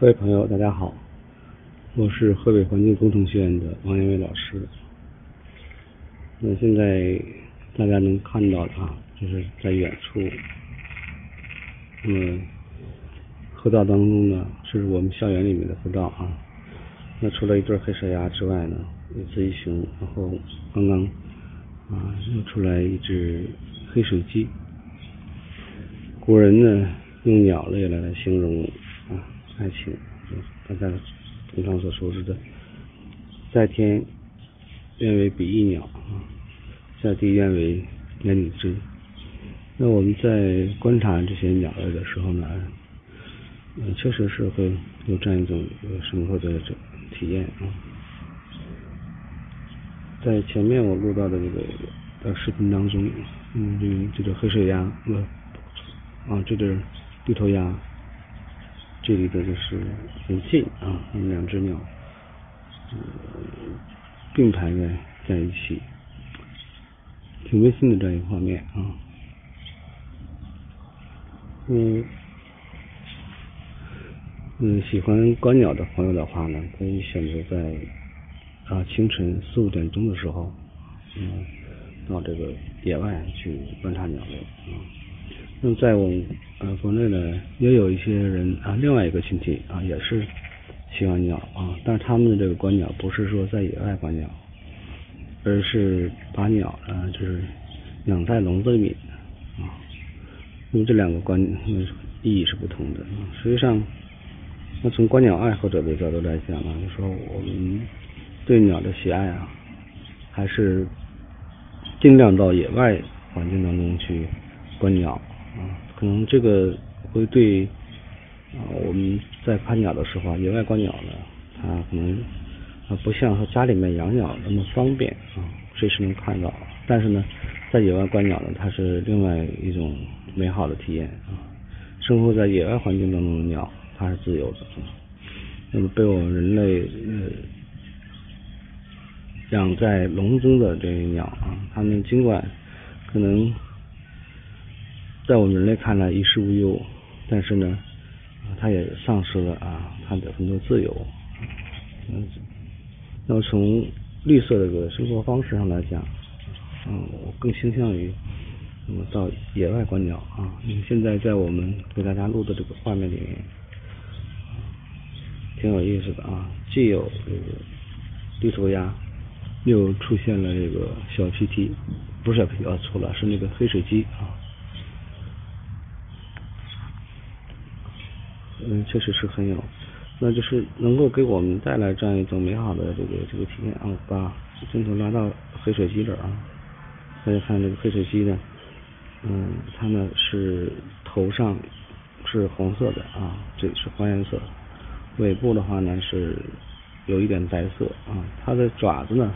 各位朋友，大家好，我是河北环境工程学院的王延伟老师。那现在大家能看到的啊，就是在远处，那么河道当中呢，是我们校园里面的河道啊。那除了一对黑蛇鸭之外呢，有自一熊，然后刚刚啊又出来一只黑水鸡。古人呢用鸟类来形容啊。爱情，大家通常所熟知的，在天愿为比翼鸟啊，在地愿为连理枝。那我们在观察这些鸟类的时候呢，嗯，确实是会有这样一种深刻的这体验啊。在前面我录到的这个的视频当中，嗯，这这只黑水鸭，啊，这只绿头鸭。这里的就是很近啊，两只鸟并排在在一起，挺温馨的这样一个画面啊。嗯嗯，喜欢观鸟的朋友的话呢，可以选择在啊清晨四五点钟的时候，嗯，到这个野外去观察鸟类啊。那在我们呃国内呢，也有一些人啊，另外一个群体啊，也是喜欢鸟啊，但是他们的这个观鸟不是说在野外观鸟，而是把鸟啊就是养在笼子里面啊，因为这两个观意义是不同的。实际上，那从观鸟爱好者的角度来讲呢，就说我们对鸟的喜爱啊，还是尽量到野外环境当中去观鸟。啊，可能这个会对啊，我们在看鸟的时候啊，野外观鸟呢，它可能啊不像说家里面养鸟那么方便啊，随时能看到。但是呢，在野外观鸟呢，它是另外一种美好的体验啊。生活在野外环境当中的鸟，它是自由的啊。那么被我们人类呃养在笼中的这些鸟啊，它们尽管可能。在我们人类看来衣食无忧，但是呢，它也丧失了啊它的很多自由。嗯，那么从绿色的这个生活方式上来讲，嗯，我更倾向于那么到野外观鸟啊。你现在在我们给大家录的这个画面里面，挺有意思的啊，既有这个绿头鸭，又出现了这个小皮蹄，不是小皮蹄啊，错了，是那个黑水鸡啊。嗯，确实是很有，那就是能够给我们带来这样一种美好的这个这个体验啊。把镜头拉到黑水鸡这儿啊，大家看这个黑水鸡呢，嗯，它呢是头上是红色的啊，这是黄颜色，尾部的话呢是有一点白色啊，它的爪子呢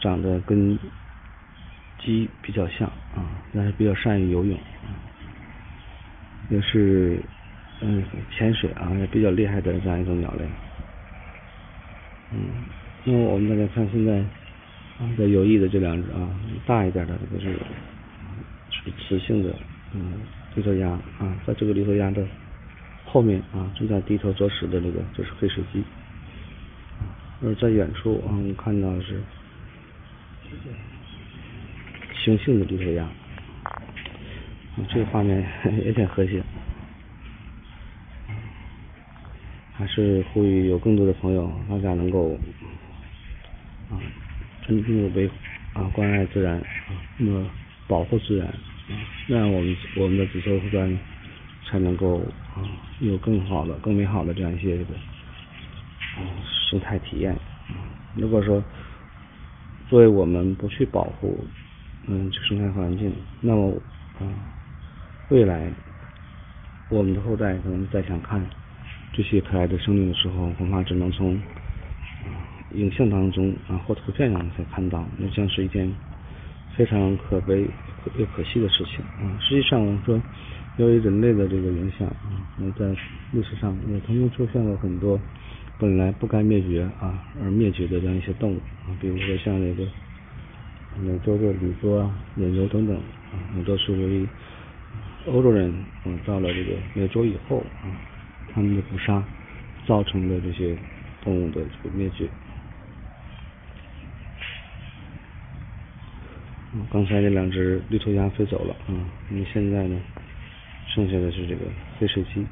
长得跟鸡比较像啊，但是比较善于游泳，也是。嗯，潜水啊也比较厉害的这样一种鸟类。嗯，那么我们大家看现在啊在游弋的这两只啊，大一点的这个是雌性的嗯绿头鸭啊，在这个绿头鸭的后面啊正在低头啄食的这个就是黑水鸡。而在远处啊，我们看到的是雄性的绿头鸭，这个画面也挺和谐。还是呼吁有更多的朋友，大家能够啊，真正的维啊关爱自然啊，那么保护自然啊，那样我们我们的子孙后端才能够啊有更好的、更美好的这样一些这个啊生态体验。如果说作为我们不去保护嗯这生态环境，那么啊未来我们的后代可能再想看。这些可爱的生命的时候，恐怕只能从影像当中啊或图片上才看到，那将是一件非常可悲又可惜的事情啊。实际上，我们说由于人类的这个影响啊，那在历史上也曾经出现了很多本来不该灭绝啊而灭绝的这样一些动物啊，比如说像那个美洲的旅鸽啊、野牛等等啊，那都是由于欧洲人啊到了这个美洲以后啊。他们的捕杀造成的这些动物的这个灭绝。刚才那两只绿头鸭飞走了啊，那现在呢，剩下的是这个黑水鸡。